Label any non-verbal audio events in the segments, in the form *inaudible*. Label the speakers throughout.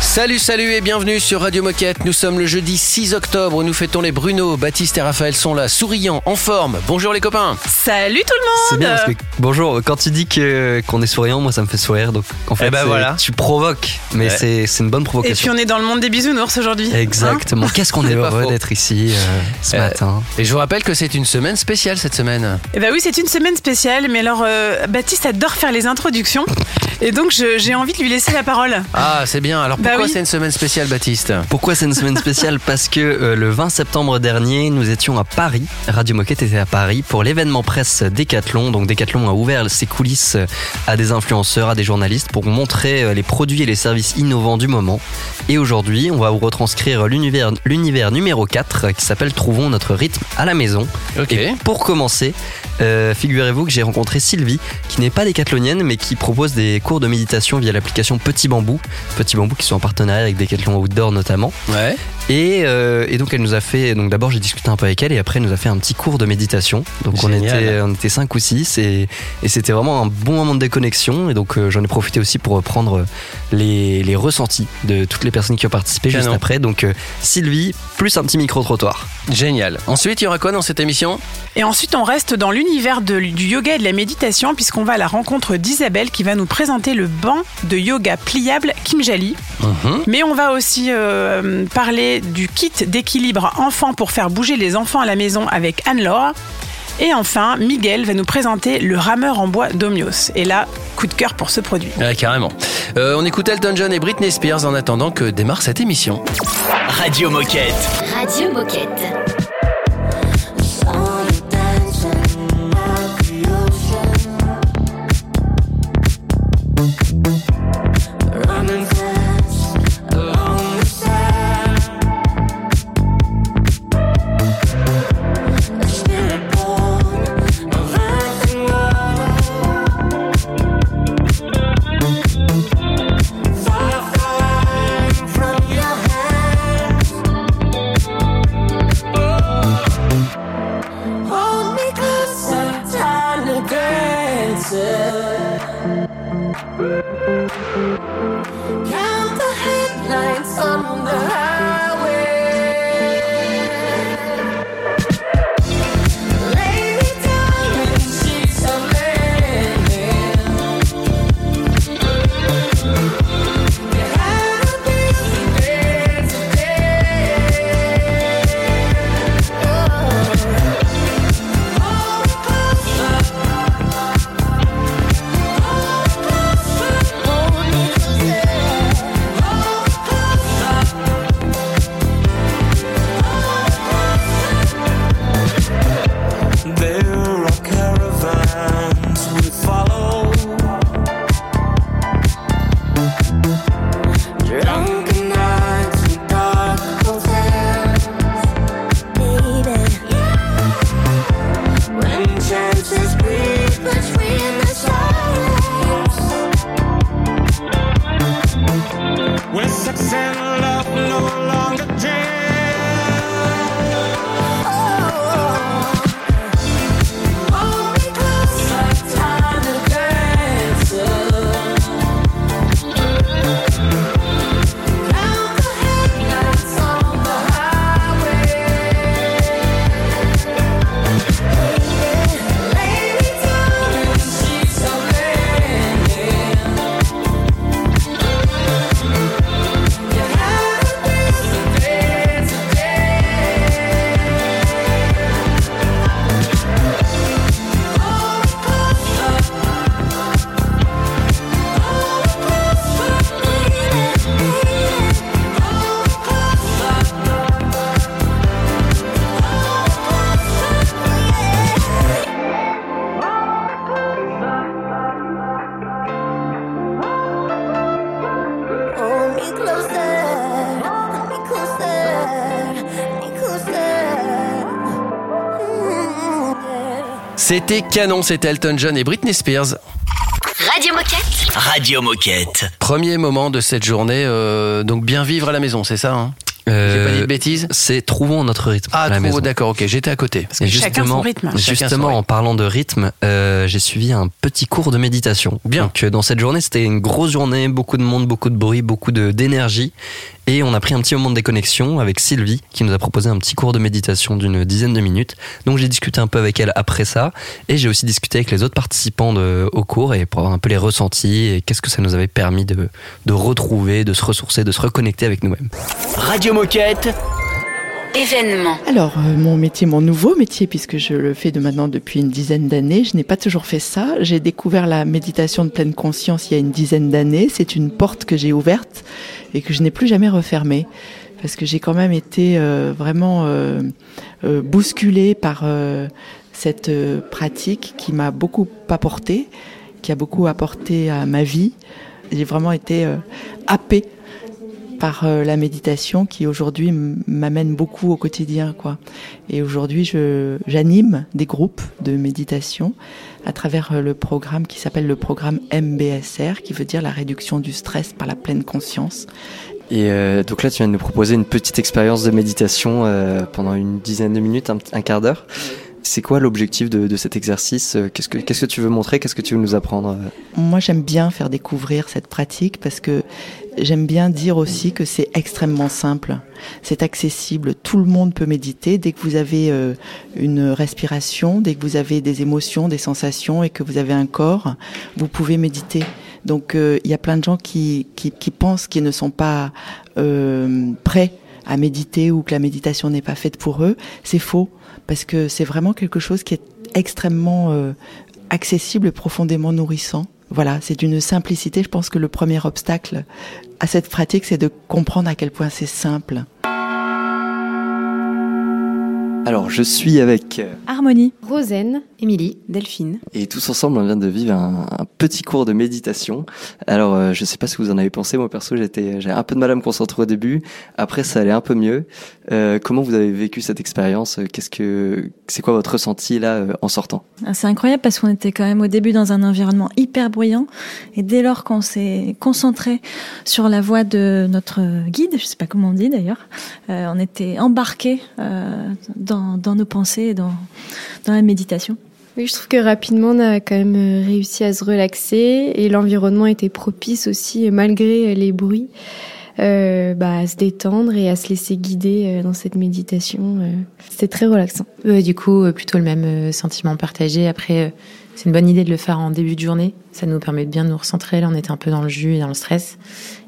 Speaker 1: Salut, salut et bienvenue sur Radio Moquette. Nous sommes le jeudi 6 octobre. Nous fêtons les Bruno, Baptiste et Raphaël sont là, souriants, en forme. Bonjour les copains.
Speaker 2: Salut tout le monde
Speaker 3: C'est bien parce que bonjour, quand tu dis que qu'on est souriant, moi ça me fait sourire. Donc en fait,
Speaker 1: Eh ben voilà.
Speaker 3: tu provoques, mais
Speaker 1: Ouais.
Speaker 3: c'est c'est une bonne
Speaker 2: Et puis
Speaker 3: provocation.
Speaker 2: on est dans le monde des bisounours aujourd'hui.
Speaker 3: Exactement. *laughs* Qu'est-ce qu'on est heureux d'être ici euh, ce
Speaker 1: Euh,
Speaker 3: matin.
Speaker 1: Et je vous rappelle que c'est une semaine spéciale cette semaine.
Speaker 2: Et bah oui, c'est une semaine spéciale, mais alors euh, Baptiste adore faire les introductions. Et donc j'ai envie de lui laisser la parole.
Speaker 1: Ah, c'est bien. Alors
Speaker 2: Bah
Speaker 1: pourquoi
Speaker 2: oui.
Speaker 1: c'est une semaine spéciale, Baptiste?
Speaker 3: Pourquoi c'est une semaine spéciale? *laughs* Parce que euh, le 20 septembre dernier, nous étions à Paris. Radio Moquette était à Paris pour l'événement presse Décathlon. Donc Décathlon a ouvert ses coulisses à des influenceurs, à des journalistes pour montrer euh, les produits et les services innovants du moment. Et aujourd'hui, on va vous retranscrire l'univers l'univers numéro 4 euh, qui s'appelle Trouvons notre rythme à la maison.
Speaker 1: Ok.
Speaker 3: Et pour commencer, euh, figurez-vous que j'ai rencontré Sylvie, qui n'est pas décathlonienne, mais qui propose des cours de méditation via l'application Petit Bambou. Petit Bambou qui sont en partenariat avec Decathlon Outdoor notamment.
Speaker 1: Ouais.
Speaker 3: Et, euh, et donc elle nous a fait, donc d'abord j'ai discuté un peu avec elle et après elle nous a fait un petit cours de méditation. Donc on était, on était cinq ou six et, et c'était vraiment un bon moment de déconnexion. Et donc euh, j'en ai profité aussi pour reprendre les, les ressentis de toutes les personnes qui ont participé juste après. Donc euh, Sylvie plus un petit micro trottoir.
Speaker 1: Génial. Ensuite, il y aura quoi dans cette émission?
Speaker 2: Et ensuite on reste dans l'univers du yoga et de la méditation puisqu'on va à la rencontre d'Isabelle qui va nous présenter le banc de yoga pliable Kimjali.
Speaker 1: Mhm.
Speaker 2: Mais on va aussi euh, parler du kit d'équilibre enfant pour faire bouger les enfants à la maison avec Anne-Laure. Et enfin, Miguel va nous présenter le rameur en bois d'Omios. Et là, coup de cœur pour ce produit.
Speaker 1: Ouais, carrément. Euh, on écoute Elton John et Britney Spears en attendant que démarre cette émission.
Speaker 4: Radio Moquette.
Speaker 5: Radio Moquette.
Speaker 1: C'était canon, c'était Elton John et Britney Spears.
Speaker 6: Radio Moquette.
Speaker 4: Radio Moquette.
Speaker 1: Premier moment de cette journée, euh, donc bien vivre à la maison, c'est ça hein? J'ai
Speaker 3: Euh,
Speaker 1: pas dit de bêtises?
Speaker 3: C'est trouvons notre rythme
Speaker 1: Ah,
Speaker 3: à la
Speaker 1: trop,
Speaker 3: maison.
Speaker 1: d'accord, ok, j'étais à côté.
Speaker 2: Parce que
Speaker 3: Et
Speaker 2: chacun son rythme.
Speaker 1: Son
Speaker 3: Justement,
Speaker 1: rythme.
Speaker 3: en parlant de rythme, euh, j'ai suivi un petit cours de méditation.
Speaker 1: Bien.
Speaker 3: Donc, euh, dans cette journée, c'était une grosse journée, beaucoup de monde, beaucoup de bruit, beaucoup de d'énergie. Et on a pris un petit moment de déconnexion avec Sylvie, qui nous a proposé un petit cours de méditation d'une dizaine de minutes. Donc, j'ai discuté un peu avec elle après ça. Et j'ai aussi discuté avec les autres participants de- au cours et pour avoir un peu les ressentis et qu'est-ce que ça nous avait permis de, de retrouver, de se ressourcer, de se reconnecter avec nous-mêmes.
Speaker 4: Radio Moquette.
Speaker 5: Alors, euh, mon métier, mon nouveau métier, puisque je le fais de maintenant depuis une dizaine d'années, je n'ai pas toujours fait ça. J'ai découvert la méditation de pleine conscience il y a une dizaine d'années. C'est une porte que j'ai ouverte et que je n'ai plus jamais refermée. Parce que j'ai quand même été euh, vraiment euh, bousculée par cette pratique qui m'a beaucoup apporté, qui a beaucoup apporté à ma vie. J'ai vraiment été happée par euh, la méditation qui aujourd'hui m'amène beaucoup au quotidien quoi. Et aujourd'hui je j'anime des groupes de méditation à travers euh, le programme qui s'appelle le programme MBSR qui veut dire la réduction du stress par la pleine conscience.
Speaker 7: Et euh, donc là, tu viens de nous proposer une petite expérience de méditation euh, pendant une dizaine de minutes, un, un quart d'heure. C'est quoi l'objectif de, de cet exercice? Qu'est-ce que qu'est-ce que tu veux montrer? Qu'est-ce que tu veux nous apprendre?
Speaker 5: Moi j'aime bien faire découvrir cette pratique parce que j'aime bien dire aussi que c'est extrêmement simple. C'est accessible, tout le monde peut méditer dès que vous avez euh, une respiration, dès que vous avez des émotions, des sensations et que vous avez un corps, vous pouvez méditer. Donc euh, il y a plein de gens qui, qui, qui pensent qu'ils ne sont pas euh, prêts à méditer ou que la méditation n'est pas faite pour eux. C'est faux parce que c'est vraiment quelque chose qui est extrêmement euh, accessible et profondément nourrissant. Voilà, c'est d'une simplicité. Je pense que le premier obstacle à cette pratique, c'est de comprendre à quel point c'est simple.
Speaker 7: Alors, je suis avec euh,
Speaker 8: Harmonie.
Speaker 9: Rosen,
Speaker 8: Émilie. Delphine.
Speaker 7: et tous ensemble, on vient de vivre un, un petit cours de méditation. Alors, euh, je sais pas ce que vous en avez pensé. Moi, perso, j'étais, j'ai un peu de mal à me concentrer au début. Après, ça allait un peu mieux. Euh, comment vous avez vécu cette expérience? Qu'est-ce que, c'est quoi votre ressenti là euh, en sortant?
Speaker 8: Ah, C'est incroyable parce qu'on était quand même au début dans un environnement hyper bruyant et dès lors qu'on s'est concentré sur la voix de notre guide, je sais pas comment on dit d'ailleurs, euh, on était embarqué euh, dans, dans nos pensées et dans, dans la méditation.
Speaker 9: Oui, je trouve que rapidement on a quand même euh, réussi à se relaxer et l'environnement était propice aussi, euh, malgré les bruits, euh, bah, à se détendre et à se laisser guider euh, dans cette méditation. euh. C'était très relaxant.
Speaker 10: Euh, du coup, euh, plutôt le même euh, sentiment partagé. Après, euh, c'est une bonne idée de le faire en début de journée. Ça nous permet de bien nous recentrer. Là, on était un peu dans le jus et dans le stress.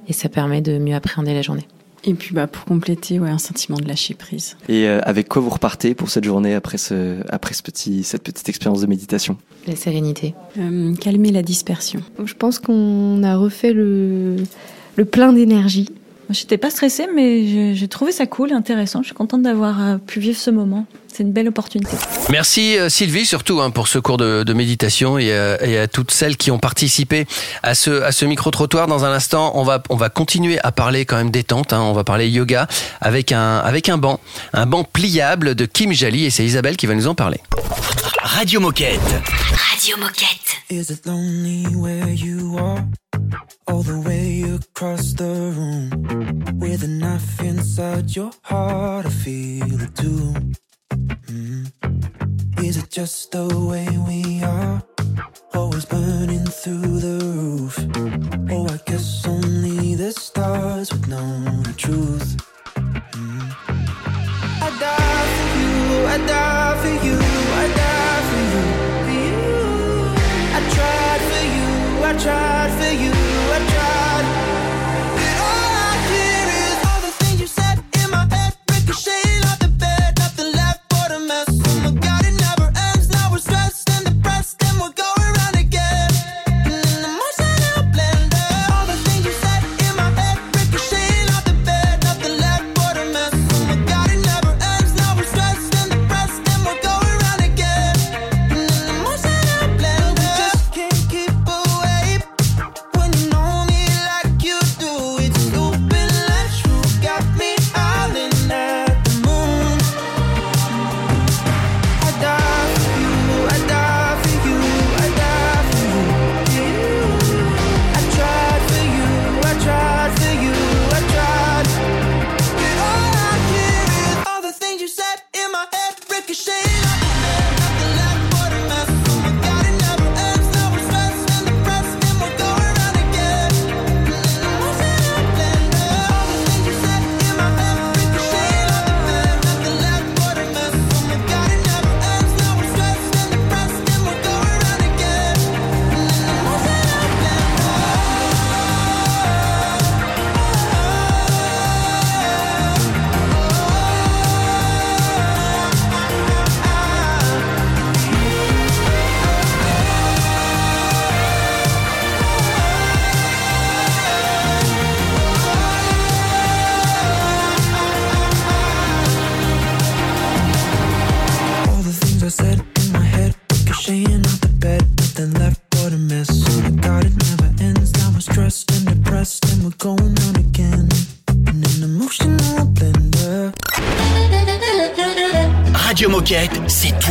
Speaker 10: Et ça permet de mieux appréhender la journée.
Speaker 11: Et puis bah, pour compléter, ouais, un sentiment de lâcher prise.
Speaker 7: Et euh, avec quoi vous repartez pour cette journée après ce, après ce petit, cette petite expérience de méditation?
Speaker 10: La sérénité.
Speaker 11: Euh, calmer la dispersion.
Speaker 9: Je pense qu'on a refait le, le plein d'énergie.
Speaker 8: J'étais pas stressée, mais j'ai- j'ai trouvé ça cool, intéressant. Je suis contente d'avoir euh, pu vivre ce moment. C'est une belle opportunité.
Speaker 1: Merci euh, Sylvie surtout hein, pour ce cours de, de méditation et, euh, et à toutes celles qui ont participé à ce, à ce micro-trottoir. Dans un instant, on va, on va continuer à parler quand même détente. Hein, on va parler yoga avec un, avec un banc, un banc pliable de Kim Jali et c'est Isabelle qui va nous en parler.
Speaker 4: Radio Moquette.
Speaker 6: Radio Moquette.
Speaker 12: Is it lonely where you are? All the way across the room. With a knife inside your heart, I feel it too. Mm. Is it just the way we are? Always burning through the roof. Oh, I guess only the stars would know the truth. Mm. I die for you, I die for you, I tried for you,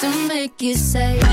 Speaker 13: To make you say.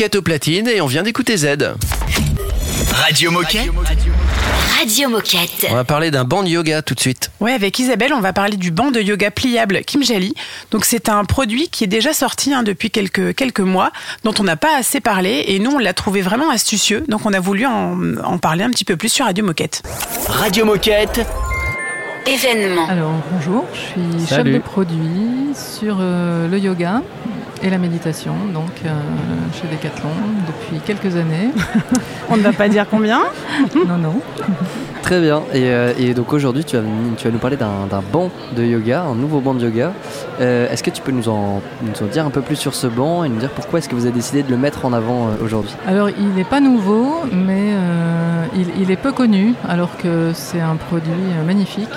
Speaker 1: Moquette au platine et on vient d'écouter Z.
Speaker 4: Radio Moquette.
Speaker 14: Radio Moquette.
Speaker 1: On va parler d'un banc de yoga tout de suite.
Speaker 2: Ouais, avec Isabelle, on va parler du banc de yoga pliable Kimjali. Donc c'est un produit qui est déjà sorti hein, depuis quelques, quelques mois, dont on n'a pas assez parlé, et nous on l'a trouvé vraiment astucieux, donc on a voulu en, en parler un petit peu plus sur Radio Moquette.
Speaker 4: Radio Moquette.
Speaker 14: Événement.
Speaker 15: Alors bonjour, je suis chef de produit sur euh, le yoga et la méditation, donc euh, chez Decathlon depuis quelques années. *laughs*
Speaker 2: On ne va pas dire combien *laughs*
Speaker 15: Non, non.
Speaker 3: Très bien. Et, euh, et donc aujourd'hui, tu vas, tu vas nous parler d'un banc de yoga, un nouveau banc de yoga. Euh, est-ce que tu peux nous en, nous en dire un peu plus sur ce banc et nous dire pourquoi est-ce que vous avez décidé de le mettre en avant euh, aujourd'hui?
Speaker 15: Alors il n'est pas nouveau, mais euh, il, il est peu connu, alors que c'est un produit magnifique,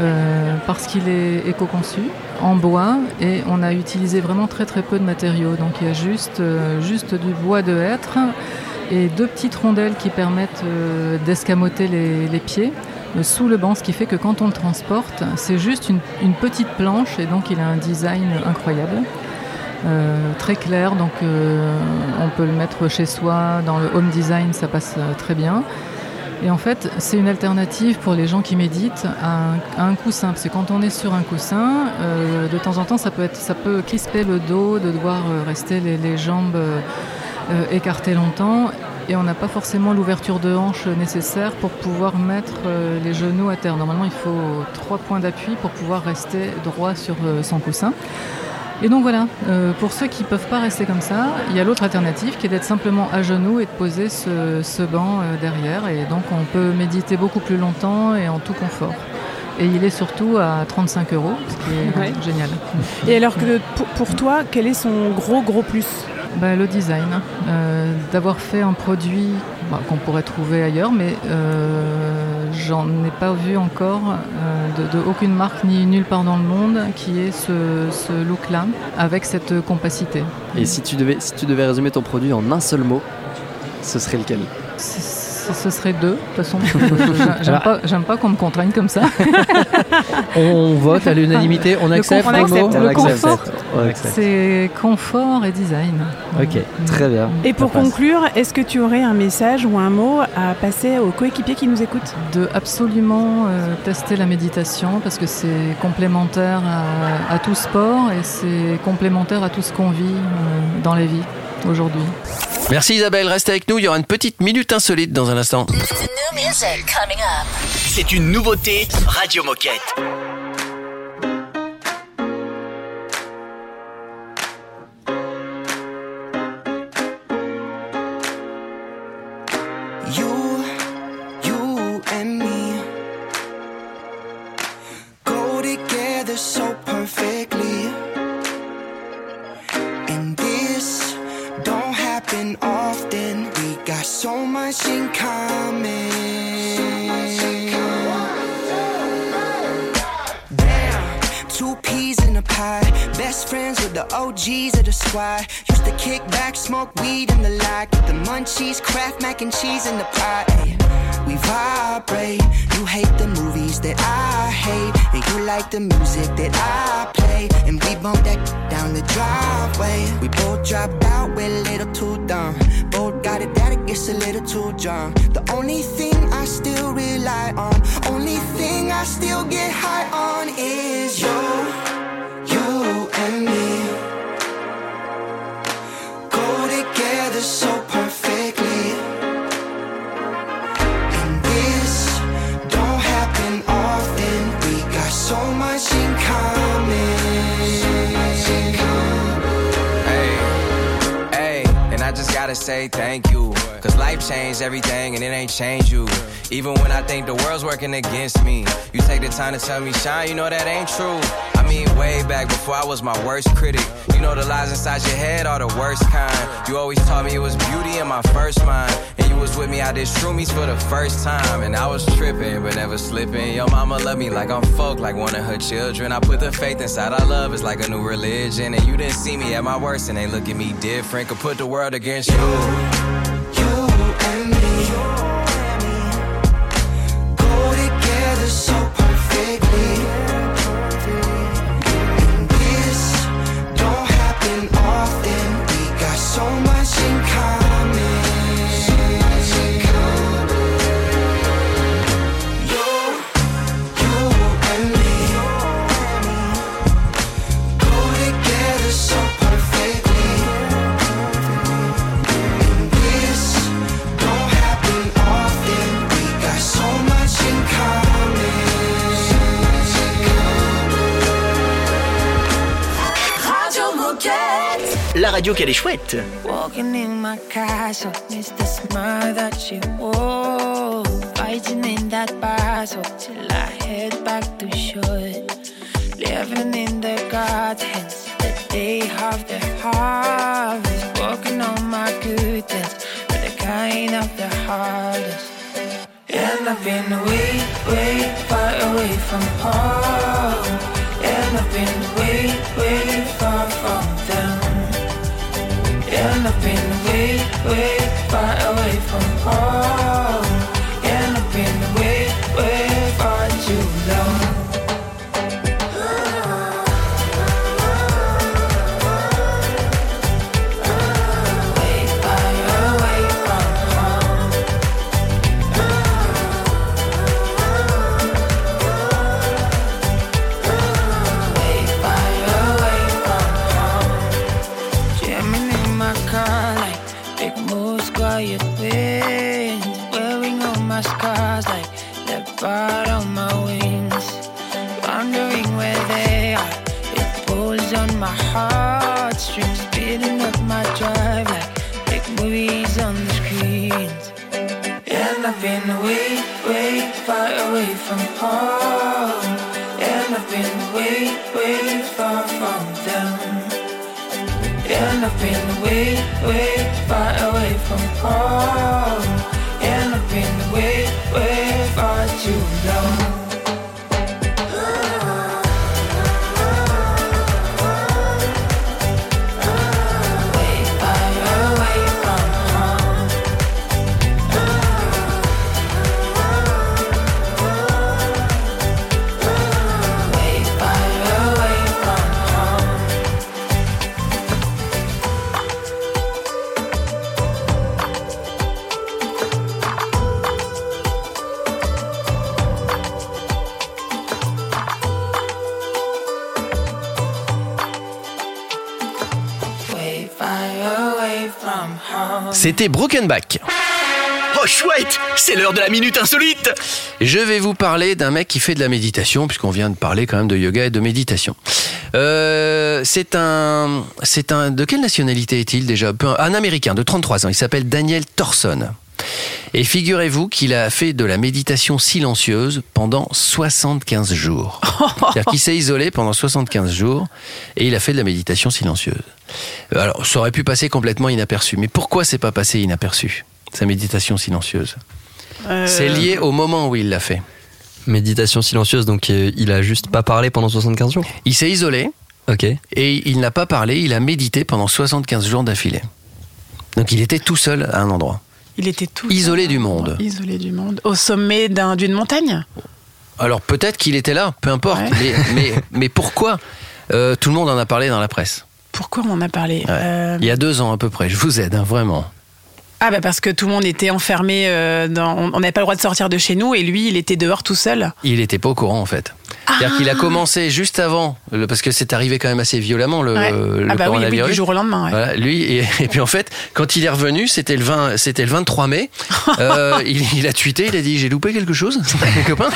Speaker 15: euh, parce qu'il est éco-conçu en bois et on a utilisé vraiment très très peu de matériaux. Donc il y a juste, euh, juste du bois de hêtre et deux petites rondelles qui permettent euh, d'escamoter les, pieds sous le banc, ce qui fait que quand on le transporte, c'est juste une, petite planche et donc il a un design incroyable. Très clair, donc on peut le mettre chez soi, dans le home design, ça passe très bien. Et en fait, c'est une alternative pour les gens qui méditent à un, coussin. Parce que quand on est sur un coussin, euh, de temps en temps, ça peut, être, ça peut crisper le dos, de devoir euh, rester les, jambes euh, écartées longtemps. Et on n'a pas forcément l'ouverture de hanche nécessaire pour pouvoir mettre les genoux à terre. Normalement, il faut trois points d'appui pour pouvoir rester droit sur son coussin. Et donc voilà, euh, pour ceux qui ne peuvent pas rester comme ça, il y a l'autre alternative qui est d'être simplement à genoux et de poser ce, ce banc euh, derrière. Et donc on peut méditer beaucoup plus longtemps et en tout confort. Et il est surtout à 35 euros, ce qui est
Speaker 2: Ouais.
Speaker 15: génial.
Speaker 2: Et alors que pour, toi, quel est son gros gros plus?
Speaker 15: Bah, le design, euh, d'avoir fait un produit bah, qu'on pourrait trouver ailleurs, mais euh, j'en ai pas vu encore euh, de, de aucune marque ni nulle part dans le monde qui ait ce, ce look-là avec cette compacité.
Speaker 3: Et si tu devais, si tu devais résumer ton produit en un seul mot, ce serait lequel?
Speaker 15: Ce ce serait deux, de toute façon. J'aime pas, j'aime pas qu'on me contraigne comme ça. *laughs*
Speaker 16: On vote à l'unanimité, on
Speaker 15: Le
Speaker 16: accepte
Speaker 15: confort-
Speaker 16: le
Speaker 15: on accepte. Le confort,
Speaker 16: On accepte.
Speaker 15: c'est confort et design.
Speaker 16: Ok, très bien.
Speaker 2: Et pour
Speaker 16: Ça
Speaker 2: conclure, est-ce que tu aurais un message ou un mot à passer aux coéquipiers qui nous écoutent
Speaker 15: de absolument euh, tester la méditation parce que c'est complémentaire à, à tout sport et c'est complémentaire à tout ce qu'on vit euh, dans les vies aujourd'hui.
Speaker 1: Merci Isabelle, reste avec nous, il y aura une petite minute insolite dans un instant.
Speaker 4: C'est une nouveauté Radio Moquette.
Speaker 12: Smoke weed in the lot. Get the munchies, craft mac and cheese in the pot. We vibrate. You hate the movies that I hate. And you like the music that I play. And we bump that down the driveway. We both dropped out, we're a little too dumb. Both got it that it gets a little too drunk. The only thing I still rely on, only thing I still get high on is you, you
Speaker 17: say thank you. Cause life changed everything and it ain't changed you. Even when I think the world's working against me, you take the time to tell me, Shine, you know that ain't true. Way back before I was my worst critic. You know the lies inside your head are the worst kind. You always taught me it was beauty in my first mind. And you was with me, I did shroomies for the first time. And I was tripping, but never slipping. Your mama loved me like I'm folk, like one of her children. I put the faith inside our love, it's like a new religion. And you didn't see me at my worst, and they look at me different. Could put the world against you.
Speaker 18: Radio
Speaker 4: qu'elle est chouette.
Speaker 19: Walking in my castle, it's the smile that you wore. Fighting in that battle till I head back to shore. Living in the gardens, the day of the harvest. Working on my goodness, but the kind of the hardest. And I've been way, way far away from home. And I've been way, way far from Wait.
Speaker 1: C'était Brokenback.
Speaker 4: Oh chouette, c'est l'heure de la minute insolite.
Speaker 1: Je vais vous parler d'un mec qui fait de la méditation, puisqu'on vient de parler quand même de yoga et de méditation. Euh, c'est un, c'est un, de quelle nationalité est-il déjà? Un Américain de 33 ans. Il s'appelle Daniel Thorson. Et figurez-vous qu'il a fait de la méditation silencieuse pendant 75 jours. *laughs* C'est-à-dire qu'il s'est isolé pendant 75 jours et il a fait de la méditation silencieuse. Alors, ça aurait pu passer complètement inaperçu. Mais pourquoi c'est pas passé inaperçu, sa méditation silencieuse
Speaker 2: Euh,
Speaker 1: C'est lié au moment où il l'a fait.
Speaker 3: Méditation silencieuse, donc euh, il a juste pas parlé pendant 75 jours?
Speaker 1: Il s'est isolé.
Speaker 3: Ok.
Speaker 1: Et il n'a pas parlé, il a médité pendant 75 jours d'affilée. Donc il était tout seul à un endroit.
Speaker 2: Il était tout
Speaker 1: Isolé du monde.
Speaker 2: isolé du monde, au sommet d'un- d'une montagne.
Speaker 1: Alors peut-être qu'il était là, peu importe. Mais, mais, mais pourquoi Euh, Tout le monde en a parlé dans la presse?
Speaker 2: Pourquoi on en a parlé? Euh,
Speaker 1: Il y a deux ans à peu près, je vous aide, hein, vraiment.
Speaker 2: Ah bah parce que tout le monde était enfermé, euh, dans, on n'avait pas le droit de sortir de chez nous et lui il était dehors tout seul.
Speaker 1: Il n'était pas au courant en fait. C'est-à-dire qu'il a commencé juste avant, parce que c'est arrivé quand même assez violemment le,
Speaker 2: Ouais.
Speaker 1: le
Speaker 2: ah bah oui, oui,
Speaker 1: coronavirus.
Speaker 2: du jour au lendemain. ouais.
Speaker 1: Voilà, lui et, *laughs* et puis en fait quand il est revenu c'était le 20 c'était le 23 mai *laughs* euh, il, il a tweeté il a dit j'ai loupé quelque chose *laughs* les copains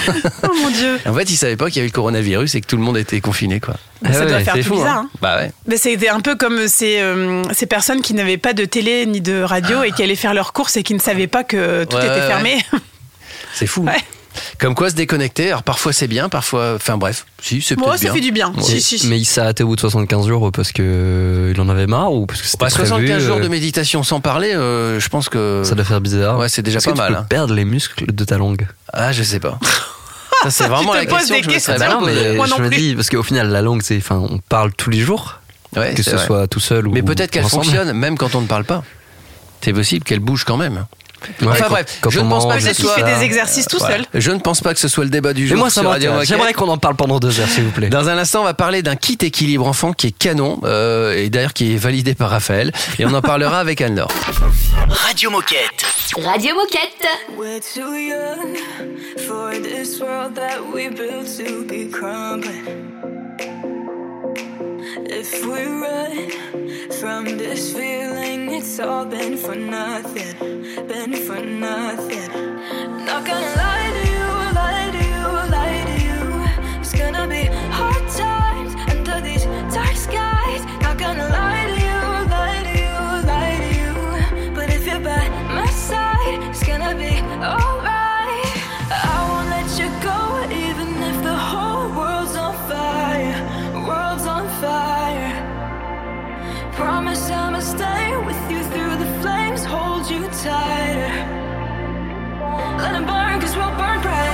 Speaker 2: Oh mon dieu.
Speaker 1: en fait il savait pas qu'il y avait le coronavirus et que tout le monde était confiné quoi
Speaker 2: Bah, ça doit faire tout
Speaker 1: fou,
Speaker 2: bizarre,
Speaker 1: hein.
Speaker 2: hein.
Speaker 1: bah ouais
Speaker 2: Mais c'était un peu comme ces, euh, ces personnes qui n'avaient pas de télé ni de radio et qui allaient faire leurs courses et qui ne savaient pas que tout était fermé.
Speaker 1: c'est fou comme quoi se déconnecter alors parfois c'est bien parfois enfin bref si c'est peut-être
Speaker 2: ça
Speaker 1: bien
Speaker 2: fait du bien.
Speaker 1: Ouais.
Speaker 2: Si, si, si.
Speaker 3: Mais il s'est arrêté au bout de 75 jours parce que euh, il en avait marre ou parce que c'était
Speaker 1: Bah, 75
Speaker 3: prévu,
Speaker 1: jours
Speaker 3: euh,
Speaker 1: de méditation sans parler, euh, je pense que.
Speaker 3: Ça doit faire bizarre.
Speaker 1: Ouais, c'est déjà
Speaker 3: Est-ce
Speaker 1: pas
Speaker 3: que tu
Speaker 1: mal.
Speaker 3: peux
Speaker 1: hein.
Speaker 3: perdre les muscles de ta langue?
Speaker 1: Ah, je sais pas. *laughs* Ça, c'est vraiment
Speaker 2: te
Speaker 1: la
Speaker 2: poses
Speaker 1: question
Speaker 2: des
Speaker 1: que je me serais
Speaker 3: Bah non, mais.
Speaker 2: Moi non
Speaker 3: je me
Speaker 2: plus.
Speaker 3: dis parce qu'au final la langue c'est, enfin, on parle tous les jours,
Speaker 1: Ouais,
Speaker 3: que
Speaker 1: c'est
Speaker 3: ce
Speaker 1: vrai.
Speaker 3: soit tout seul ou
Speaker 1: Mais peut-être qu'elle
Speaker 3: ensemble.
Speaker 1: fonctionne même quand on ne parle pas. C'est possible qu'elle bouge quand même.
Speaker 3: Ouais,
Speaker 1: enfin
Speaker 3: quand-
Speaker 1: bref,
Speaker 3: quand
Speaker 1: je
Speaker 3: on
Speaker 1: ne pense pas que ce soit.
Speaker 2: fait des exercices tout seul.
Speaker 1: Je ne pense pas que ce soit le débat du
Speaker 3: Mais
Speaker 1: jour.
Speaker 3: moi ça m'intéresse. J'aimerais qu'on en parle pendant deux heures s'il vous plaît.
Speaker 1: Dans un instant, on va parler d'un kit équilibre enfant qui est canon euh, et d'ailleurs qui est validé par Raphaël. Et on en parlera avec Anne-Laure.
Speaker 4: Radio Moquette.
Speaker 20: Radio Moquette.
Speaker 19: We're too young for this world that we built to be crumbling. If we run from this feeling, it's all been for nothing, been for nothing. Not gonna lie to you, lie to you, lie to you. It's gonna be hard times under these dark skies. Not gonna lie Promise I'ma stay with you through the flames, hold you tighter. Let 'em burn, cause we'll burn bright.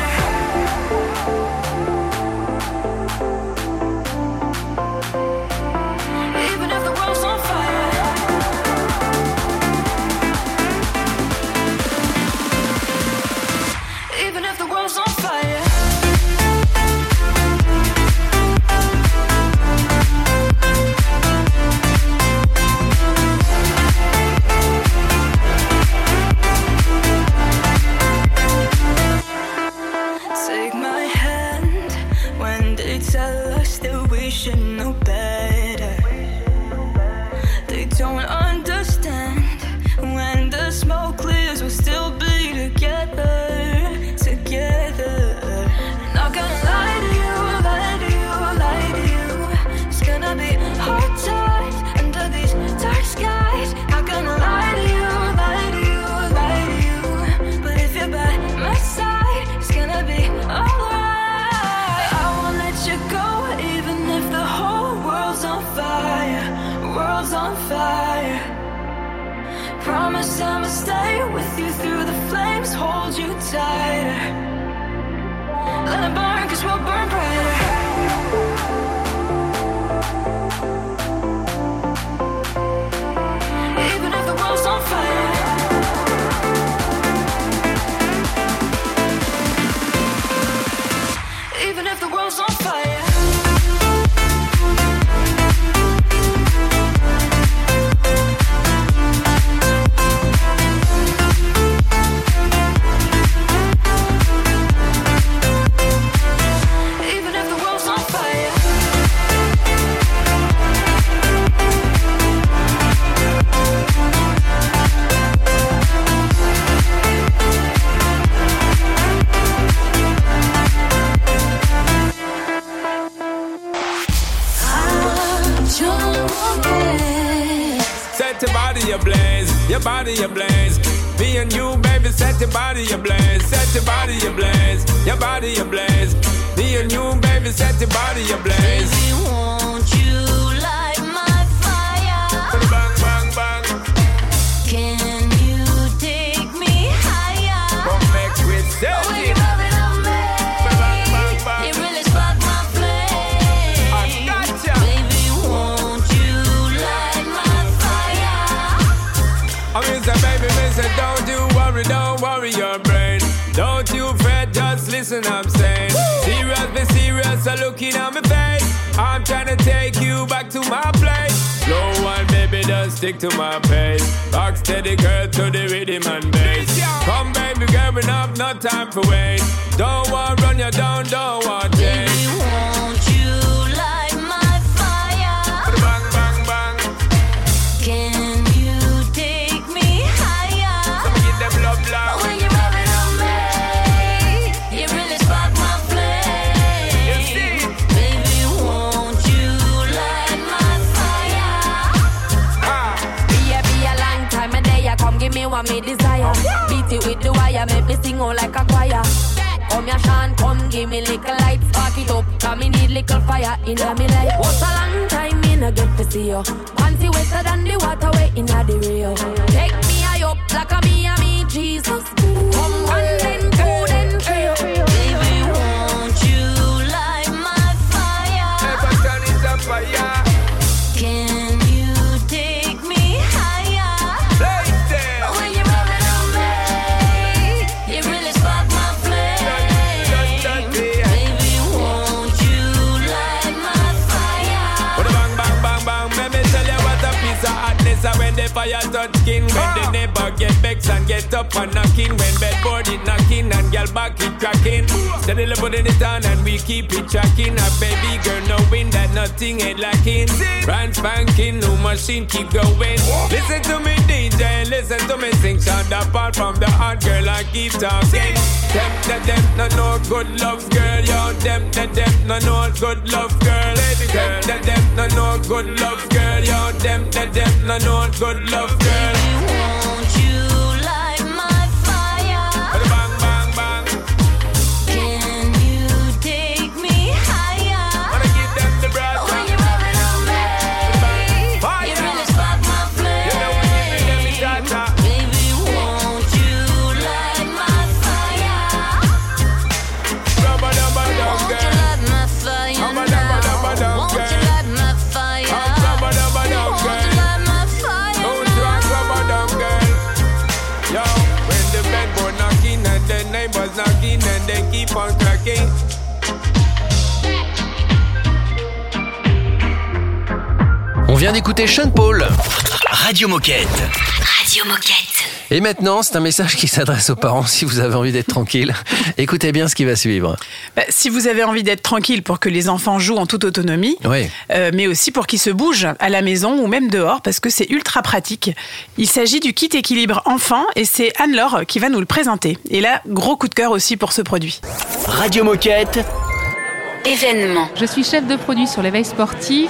Speaker 21: Promise I'ma stay with you through the flames, hold you tighter. Let it burn, cause we'll burn brighter.
Speaker 22: Body ablaze. Me and you, baby, set your body ablaze, set your body ablaze, your body ablaze. Me and you, baby, set your body ablaze. Say, baby, me say, don't you worry, don't worry your brain. Don't you fret, just listen, I'm saying. Serious, be serious, so looking at me face. I'm trying to take you back to my place. Slow one, baby, just stick to my pace. Rock steady, girl, to the rhythm and bass. Come, baby, girl, enough, no time for wait. Don't want run you down, don't want change.
Speaker 23: Give me desire. Beat it with the wire, make me sing out like a choir. Come here, Sean, come give me little light, spark it up. Cause me need little fire in me life. What's a long time me no get to see you? Panty wetter than the water way in the Rio. Take me high up like a me and me Jesus. Come one then two then three.
Speaker 22: buy a touch skin get vexed and get up and knocking, when bedboard it knocking and girl back it cracking. Steadily putting it on and we keep it tracking. A baby girl knowing that nothing ain't lacking. Brand spanking, new machine keep going. Listen to me DJ, listen to me sing. Sound apart from the hot girl, I keep talking. Them, them, them, no, no good love girl, yo. Them, them, them, no, no good love girl. Them, them, them, no, no good love girl, yo. Them, them, them, no, no good love girl.
Speaker 1: Vient d'écouter Sean Paul.
Speaker 4: Radio Moquette.
Speaker 6: Radio Moquette.
Speaker 1: Et maintenant, c'est un message qui s'adresse aux parents si vous avez envie d'être tranquille. Écoutez bien ce qui va suivre.
Speaker 2: Bah, si vous avez envie d'être tranquille pour que les enfants jouent en toute autonomie,
Speaker 1: Oui.
Speaker 2: euh, mais aussi pour qu'ils se bougent à la maison ou même dehors parce que c'est ultra pratique. Il s'agit du kit équilibre enfant et c'est Anne-Laure qui va nous le présenter. Et là, gros coup de cœur aussi pour ce produit.
Speaker 4: Radio Moquette.
Speaker 6: Événement.
Speaker 24: Je suis chef de produit sur l'éveil sportif.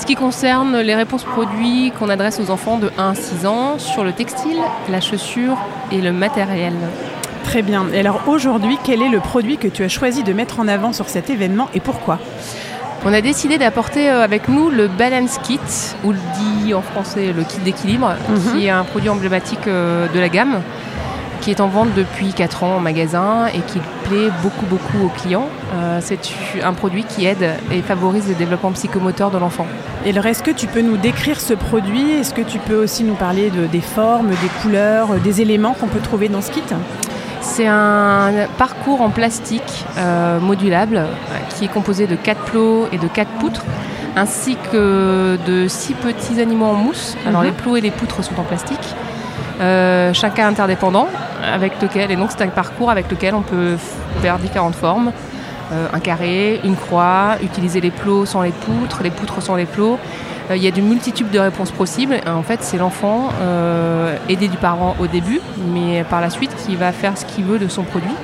Speaker 24: Ce qui concerne les réponses produits qu'on adresse aux enfants de 1 à 6 ans sur le textile, la chaussure et le matériel.
Speaker 2: Très bien. Et alors aujourd'hui, quel est le produit que tu as choisi de mettre en avant sur cet événement et pourquoi?
Speaker 24: On a décidé d'apporter euh, avec nous le Balance Kit, ou le dit en français le kit d'équilibre,
Speaker 2: Mhm.
Speaker 24: qui est un produit emblématique euh, de la gamme, qui est en vente depuis 4 ans en magasin et qui plaît beaucoup beaucoup aux clients. Euh, C'est un produit qui aide et favorise le développement psychomoteur de l'enfant.
Speaker 2: Et alors, est-ce que tu peux nous décrire ce produit? Est-ce que tu peux aussi nous parler de, des formes, des couleurs, des éléments qu'on peut trouver dans ce kit?
Speaker 24: C'est un parcours en plastique euh, modulable qui est composé de 4 plots et de 4 poutres, ainsi que de 6 petits animaux en mousse. Alors
Speaker 2: Mhm.
Speaker 24: les plots et les poutres sont en plastique, euh, chacun interdépendant, avec lequel, et donc c'est un parcours avec lequel on peut faire différentes formes. Euh, un carré, une croix, utiliser les plots sans les poutres, les poutres sans les plots. Euh, Il y a d'une multitude de réponses possibles. En fait, c'est l'enfant aidé du parent au début, mais par la suite qui va faire ce qu'il veut de son produit,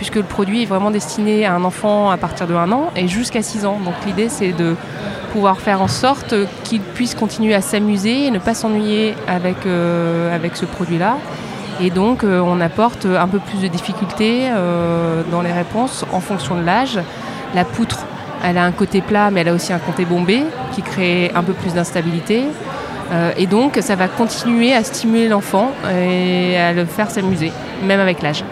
Speaker 24: puisque le produit est vraiment destiné à un enfant à partir de 1 an et jusqu'à 6 ans. Donc l'idée, c'est de pouvoir faire en sorte qu'il puisse continuer à s'amuser et ne pas s'ennuyer avec, euh, ce produit-là. Et donc, euh, on apporte un peu plus de difficulté euh, dans les réponses en fonction de l'âge. La poutre, elle a un côté plat, mais elle a aussi un côté bombé qui crée un peu plus d'instabilité. Et donc, ça va continuer à stimuler l'enfant et à le faire s'amuser, même avec l'âge.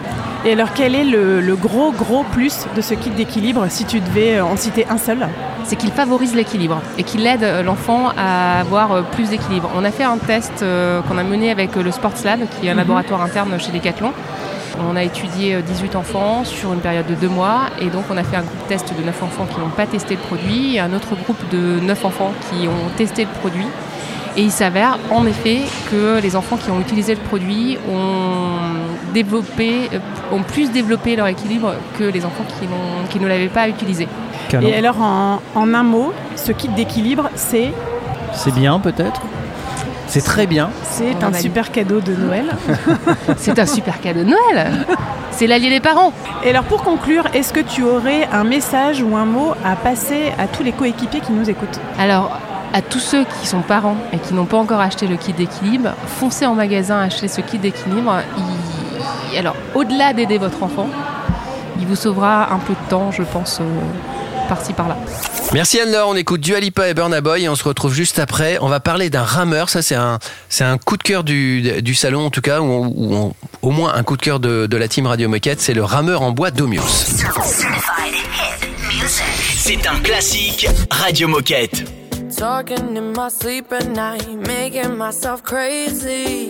Speaker 2: Et alors, quel est le, le gros, gros plus de ce kit d'équilibre, si tu devais euh, en citer un seul?
Speaker 24: C'est qu'il favorise l'équilibre et qu'il aide euh, l'enfant à avoir euh, plus d'équilibre. On a fait un test qu'on a mené avec le Sports Lab, qui est un
Speaker 2: Mhm.
Speaker 24: laboratoire interne chez Decathlon. On a étudié euh, 18 enfants sur une période de deux mois et donc on a fait un groupe test de 9 enfants qui n'ont pas testé le produit et un autre groupe de 9 enfants qui ont testé le produit. Et il s'avère en effet que les enfants qui ont utilisé le produit ont, développé, euh, ont plus développé leur équilibre que les enfants qui, ne l'avaient pas utilisé.
Speaker 2: Et alors, en, en un mot, ce kit d'équilibre, c'est
Speaker 16: C'est bien peut-être C'est très bien.
Speaker 2: c'est un super cadeau de Noël. *laughs*
Speaker 24: C'est un super cadeau de Noël. *laughs* C'est l'allié des parents.
Speaker 2: Et alors, pour conclure, est-ce que tu aurais un message ou un mot à passer à tous les coéquipiers qui nous écoutent?
Speaker 24: Alors, à tous ceux qui sont parents et qui n'ont pas encore acheté le kit d'équilibre, foncez en magasin acheter ce kit d'équilibre. Alors, au-delà d'aider votre enfant, il vous sauvera un peu de temps, je pense, euh, par-ci par-là.
Speaker 1: Merci Anne-Laure, on écoute Dua Lipa et Burna Boy et on se retrouve juste après. On va parler d'un rameur, ça c'est un, c'est un coup de cœur du, du salon en tout cas, ou, ou on- au moins un coup de cœur de, de la team Radio Moquette, c'est le rameur en bois d'Omios.
Speaker 4: C'est un classique Radio Moquette.
Speaker 23: Talking in my sleep at night, making myself crazy.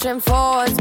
Speaker 23: pushing forward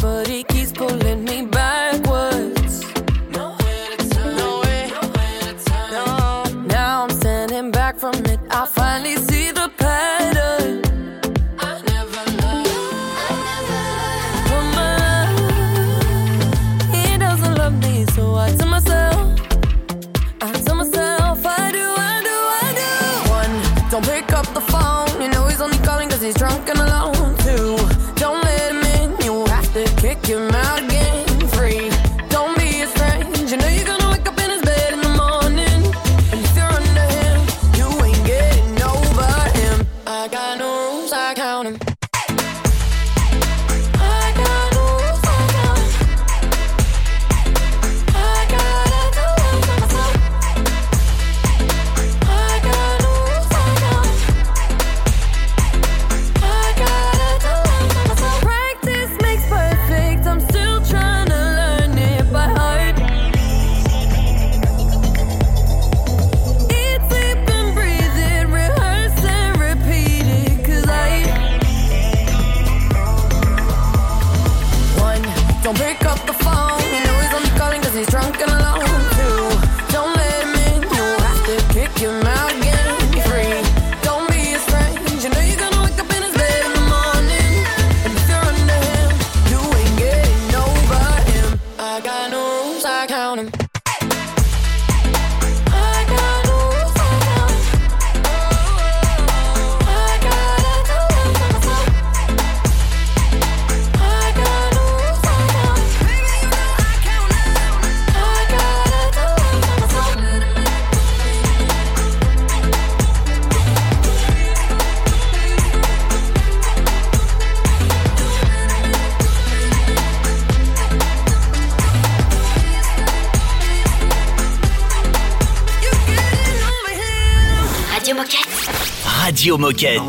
Speaker 4: Radio Moquette.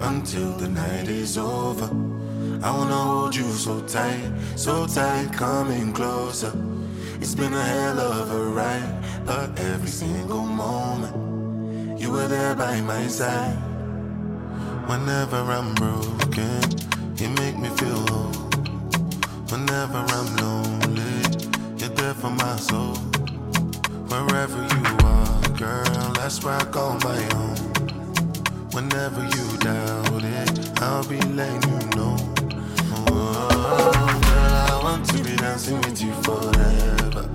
Speaker 25: until the night is over. I wanna hold you so tight, so tight, coming closer. It's been a hell of a ride, but every single moment you were there by my side. Whenever I'm broken, you make me feel whole. Whenever I'm lonely, you're there for my soul. Wherever you are, girl, that's where I call my own. Whenever you doubt it, I'll be letting you know. Oh, girl, I want to be dancing with you forever.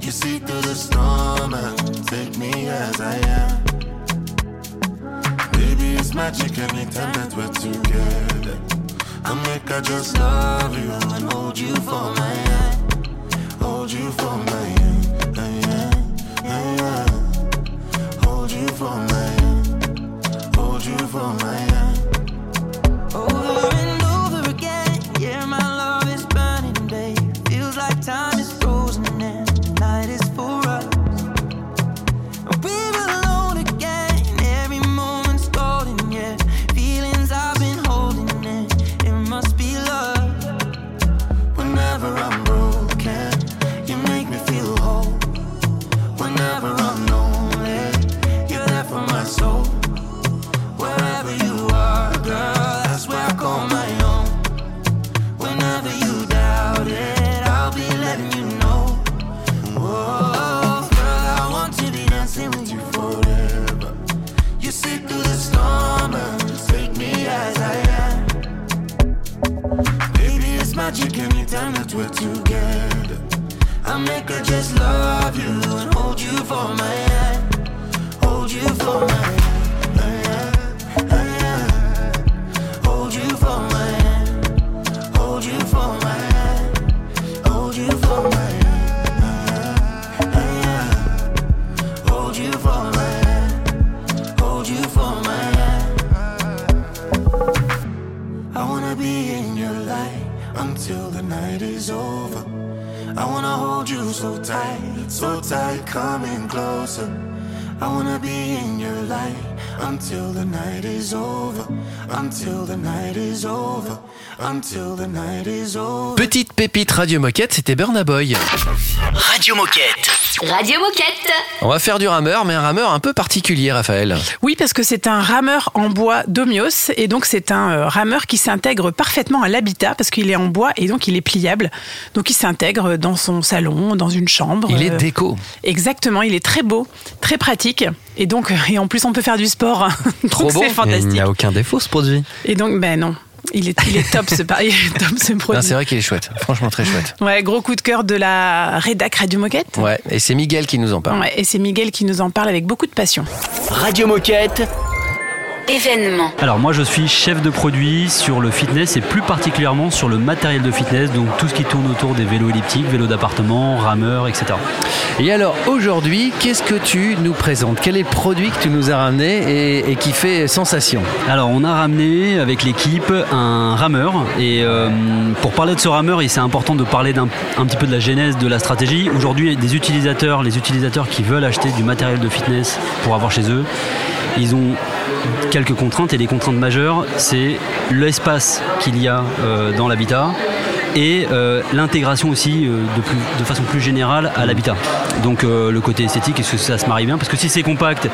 Speaker 25: You see through the storm and take me as I am. Baby, it's magic anytime that we're together. I make I just love you and hold you for my hand. Hold you for my from magic anytime that we're together. I make her just love you closer. I wanna be in your light until the night is over. Until the night is over. Until the night is over.
Speaker 1: Petite pépite Radio Moquette, c'était Burna Boy.
Speaker 4: Radio Moquette.
Speaker 6: Radio Moquette.
Speaker 1: On va faire du rameur, mais un rameur un peu particulier, Raphaël.
Speaker 2: Oui, parce que c'est un rameur en bois d'Omios, et donc c'est un euh, rameur qui s'intègre parfaitement à l'habitat, parce qu'il est en bois et donc il est pliable. Donc il s'intègre dans son salon, dans une chambre.
Speaker 1: Il est
Speaker 2: Euh,
Speaker 1: déco.
Speaker 2: Exactement, il est très beau, très pratique, et donc euh, et en plus on peut faire du sport. *laughs*
Speaker 3: Trop
Speaker 2: donc
Speaker 3: bon.
Speaker 2: c'est
Speaker 3: Il
Speaker 2: fantastique.
Speaker 3: n'y a aucun défaut ce produit.
Speaker 2: Et donc ben non, il est, il est top ce par- il *laughs* est top ce
Speaker 1: Non,
Speaker 2: produit.
Speaker 1: C'est vrai qu'il est chouette, franchement très chouette.
Speaker 2: Ouais, gros coup de cœur de la rédac Radio Moquette.
Speaker 1: Ouais, et c'est Miguel qui nous en parle.
Speaker 2: Ouais, et c'est Miguel qui nous en parle avec beaucoup de passion.
Speaker 4: Radio Moquette.
Speaker 6: Événement.
Speaker 26: Alors moi je suis chef de produit sur le fitness et plus particulièrement sur le matériel de fitness, donc tout ce qui tourne autour des vélos elliptiques, vélos d'appartement, rameurs, etc.
Speaker 1: Et alors aujourd'hui, qu'est-ce que tu nous présentes? Quel est le produit que tu nous as ramené et, et qui fait sensation?
Speaker 26: Alors on a ramené avec l'équipe un rameur et euh, pour parler de ce rameur, il c'est important de parler d'un un petit peu de la genèse de la stratégie. Aujourd'hui, des utilisateurs, les utilisateurs qui veulent acheter du matériel de fitness pour avoir chez eux, ils ont quelques contraintes et les contraintes majeures, c'est l'espace qu'il y a euh, dans l'habitat et euh, l'intégration aussi euh, de, plus- de façon plus générale à l'habitat. Donc euh, le côté esthétique, est-ce que ça se marie bien? Parce que si c'est compact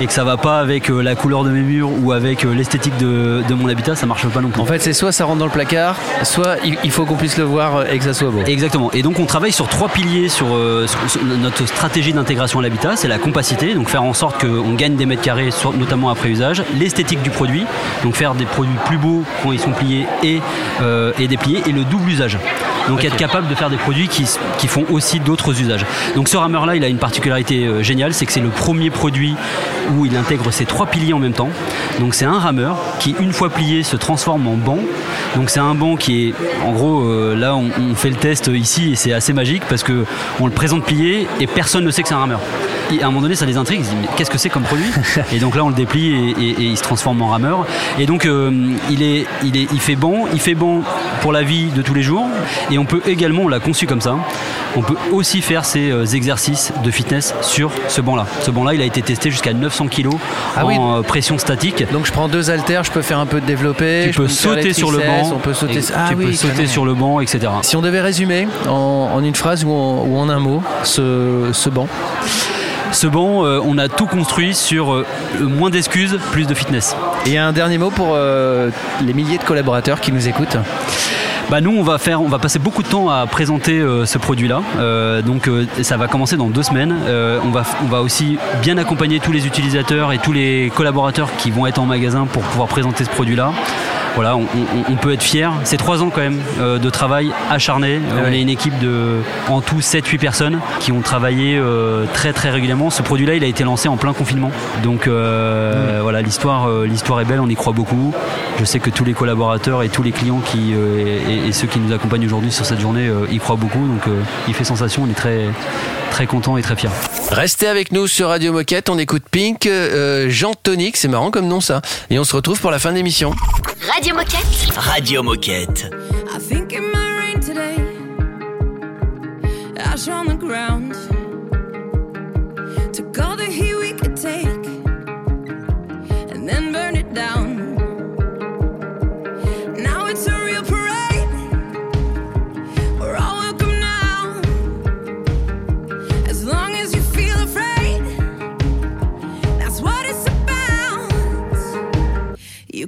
Speaker 26: et que ça va pas avec la couleur de mes murs ou avec l'esthétique de, de mon habitat, ça marche pas non plus.
Speaker 1: En fait, c'est soit ça rentre dans le placard, soit il faut qu'on puisse le voir et que ça soit beau.
Speaker 26: Exactement. Et donc on travaille sur trois piliers sur, sur- sur notre stratégie d'intégration à l'habitat. C'est la compacité, donc faire en sorte qu'on gagne des mètres carrés, sur- notamment après usage. L'esthétique du produit, donc faire des produits plus beaux quand ils sont pliés et, et dépliés. Et le double usage village. Donc être capable de faire des produits qui, qui font aussi d'autres usages. Donc ce rameur là, il a une particularité euh, géniale, c'est que c'est le premier produit où il intègre ces trois piliers en même temps. Donc c'est un rameur qui une fois plié se transforme en banc. Donc c'est un banc qui est en gros euh, là on, on fait le test ici et c'est assez magique parce que on le présente plié et personne ne sait que c'est un rameur. et à un moment donné, ça les intrigue. Ils se disent, mais qu'est-ce que c'est comme produit? *laughs* Et donc là, on le déplie et, et- et il se transforme en rameur. Et donc, euh, il, est, il, est, il fait bon. Il fait bon pour la vie de tous les jours. Et on peut également, on l'a conçu comme ça, on peut aussi faire ces euh, exercices de fitness sur ce banc-là. Ce banc-là, il a été testé jusqu'à 900 kg
Speaker 27: Ah
Speaker 26: en
Speaker 27: oui.
Speaker 26: euh, pression statique.
Speaker 27: Donc je prends deux haltères, je peux faire un peu de développé.
Speaker 26: Tu
Speaker 27: je
Speaker 26: peux sauter sur le banc.
Speaker 27: On peut sauter. Ah
Speaker 26: tu
Speaker 27: oui,
Speaker 26: peux sauter sur le banc, etc.
Speaker 27: Si on devait résumer en, en une phrase ou en, ou en un mot ce, ce banc.
Speaker 26: Ce banc, euh, on a tout construit sur euh, moins d'excuses, plus de fitness.
Speaker 27: Et un dernier mot pour euh, les milliers de collaborateurs qui nous écoutent.
Speaker 26: Bah nous on va faire, on va passer beaucoup de temps à présenter euh, ce produit-là. Euh, donc euh, ça va commencer dans deux semaines. On va, on va aussi bien accompagner tous les utilisateurs et tous les collaborateurs qui vont être en magasin pour pouvoir présenter ce produit-là. Voilà, on, on- on peut être fier. C'est trois ans quand même euh, de travail acharné. on est une équipe de en tout 7-8 personnes qui ont travaillé euh, très très régulièrement. Ce produit-là, il a été lancé en plein confinement. Donc euh, voilà, l'histoire, l'histoire est belle. On y croit beaucoup. Je sais que tous les collaborateurs et tous les clients qui et, et ceux qui nous accompagnent aujourd'hui sur cette journée y croient beaucoup. Donc il fait sensation. On est très très content et très fier.
Speaker 27: Restez avec nous sur Radio Moquette, on écoute Pink, euh, Jean Tonic, c'est marrant comme nom ça. Et on se retrouve pour la fin de l'émission.
Speaker 20: Radio Moquette.
Speaker 4: Radio Moquette.
Speaker 14: I think it might rain today. Ash on the ground. Took all the heat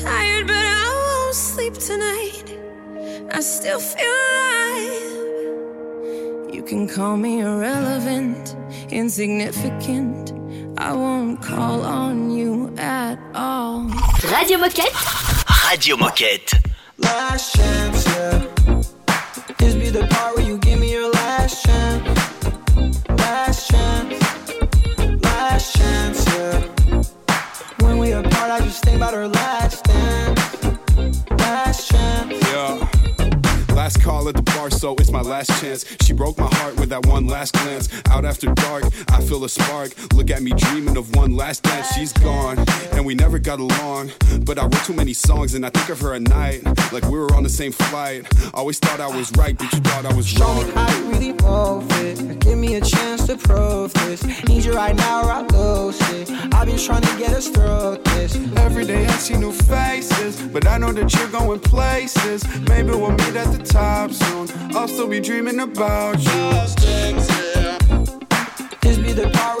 Speaker 14: Tired, but I won't sleep tonight. I still feel alive. You can call me irrelevant, insignificant. I won't call on you at all.
Speaker 20: Radio Moquette.
Speaker 4: Radio Moquette.
Speaker 12: Last chance, yeah. This be the part where you give me your last chance. chance, last chance, yeah. When we apart, I just think about our last
Speaker 28: podcast call at the bar, so it's my last chance. She broke my heart with that one last glance. Out after dark, I feel a spark. Look at me dreaming of one last dance. She's gone, and we never got along. But I wrote too many songs, and I think of her at night. Like we were on the same flight. Always thought I was right, but you thought I was
Speaker 12: Show
Speaker 28: wrong.
Speaker 12: me how you really move it. Give me a chance to prove this. Need you right now or I lose it. I've been trying to get us through this.
Speaker 28: Every day I see new faces, but I know that you're going places. Maybe we'll meet at the top soon. I'll still be dreaming about you.
Speaker 12: This be the part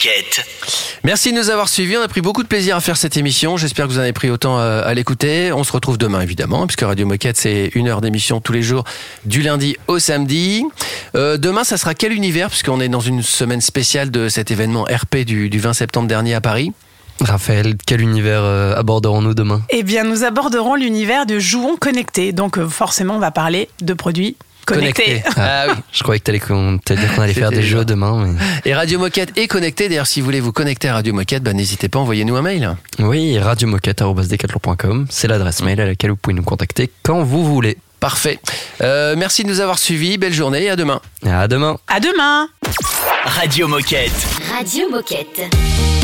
Speaker 6: Moquette.
Speaker 1: Merci de nous avoir suivis. On a pris beaucoup de plaisir à faire cette émission. J'espère que vous en avez pris autant euh, à l'écouter. On se retrouve demain, évidemment, puisque Radio Moquette, c'est une heure d'émission tous les jours, du lundi au samedi. Euh, demain, ça sera quel univers, puisqu'on est dans une semaine spéciale de cet événement RP du, du 20 septembre dernier à Paris?
Speaker 3: Raphaël, quel univers euh, aborderons-nous demain?
Speaker 2: Eh bien, nous aborderons l'univers de Jouons connectés. Donc, forcément, on va parler de produits connectés.
Speaker 1: Ah oui.
Speaker 3: Je croyais que t'allais dire qu'on allait faire des jeux demain. mais-
Speaker 1: Et Radio Moquette est connecté. D'ailleurs, si vous voulez vous connecter à Radio Moquette, bah, n'hésitez pas, envoyez-nous un mail.
Speaker 3: Oui, radiomoquette.com, c'est l'adresse mail à laquelle vous pouvez nous contacter quand vous voulez.
Speaker 1: Parfait. Euh, merci de nous avoir suivis. Belle journée et à demain.
Speaker 3: À demain.
Speaker 2: À demain.
Speaker 4: Radio Moquette.
Speaker 6: Radio Moquette.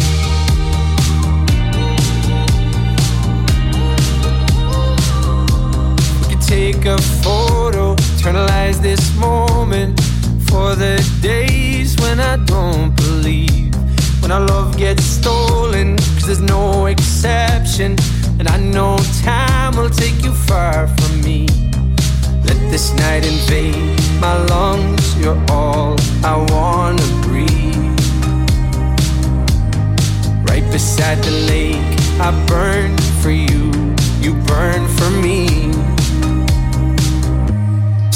Speaker 21: Take a photo, eternalize this moment for the days when I don't believe. When our love gets stolen, cause there's no exception. And I know time will take you far from me. Let this night invade my lungs, you're all I wanna breathe. Right beside the lake, I burn for you, you burn for me.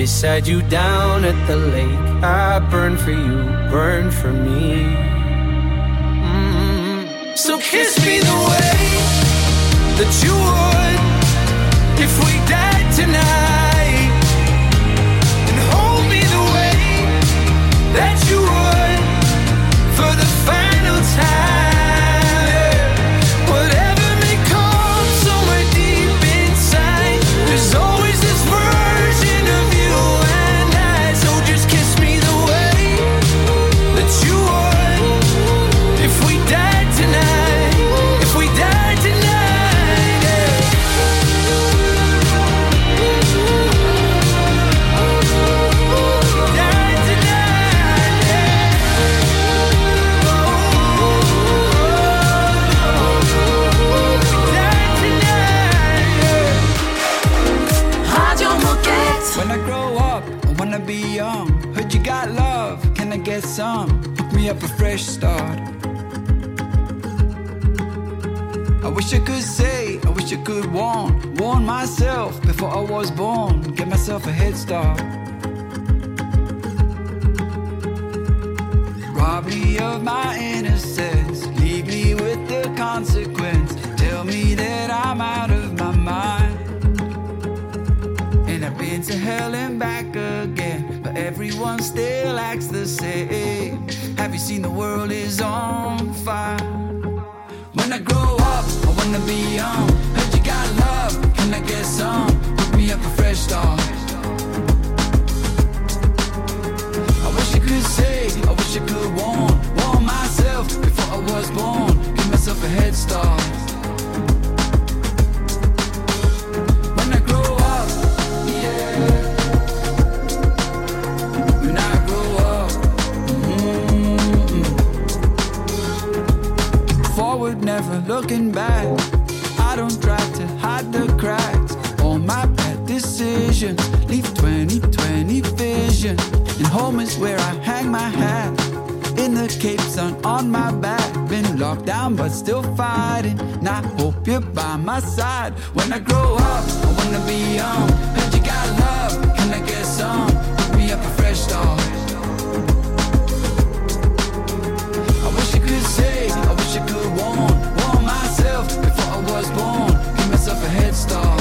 Speaker 21: Beside you down at the lake. I burn for you, burn for me. Get some? Hook me up a fresh start. I wish I could say, I wish I could warn, warn myself before I was born. Get myself a head start. Rob me of my innocence, leave me with the consequence. Tell me that I'm out of my mind. And I've been to hell and everyone still acts the same. Have you seen the world is on fire? When I grow up, I wanna be young. Heard you got love, can I get some? Hook me up a fresh start. I wish I could say, I wish I could warn, warn myself before I was born. Give myself a head start. Never looking back. I don't try to hide the cracks. All my bad decisions leave 2020 vision. And home is where I hang my hat. In the Cape Sun on my back. Been locked down but still fighting. And I hope you're by my side. When I grow up, I wanna be young. Heard you got love, can I get some? Hook me up a fresh start. Was born. Give myself a head start.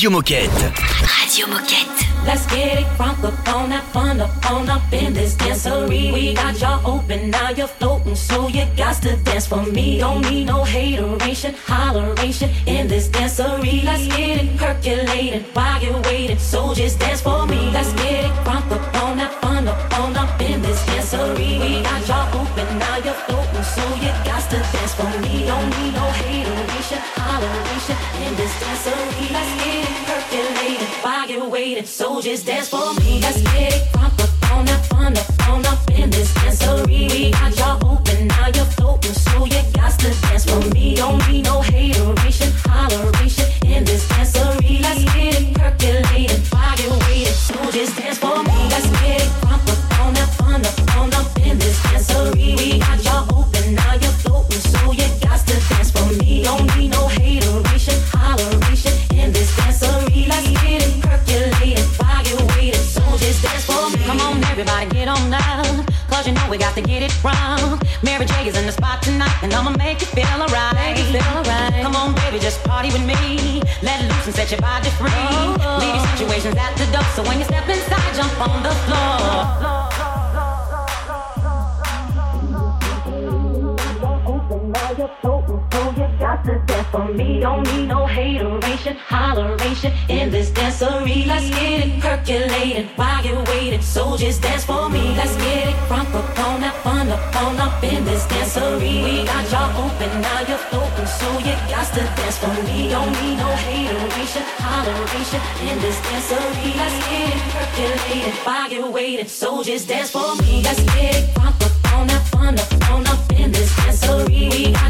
Speaker 4: Radio Moquette.
Speaker 6: Radio Moquette. Let's get it crunk up on that fun up on up in this dancery. We got y'all open, now you're floating, so you got to dance for me. Don't need no hateration, holleration in this dancery. Let's get it percolating while you're waiting, so just dance for me. Let's get it crunk up on that fun up on up in this dancery. We got y'all open, now you're floating, so you got to dance for me. Don't need no hateration, holleration in this dancery. Let's get it percolating while you're waiting, so just dance for me. Let's get it crunk up on that fun up on up in this dancery. We got y'all open, now you're floating, so you got to dance for me. Don't need no me. Don't need no hateration, holleration in this dancery. Let's get it percolating while you're waiting. So just dance for me. Let's get it up on that fun up on up in this dancery. We got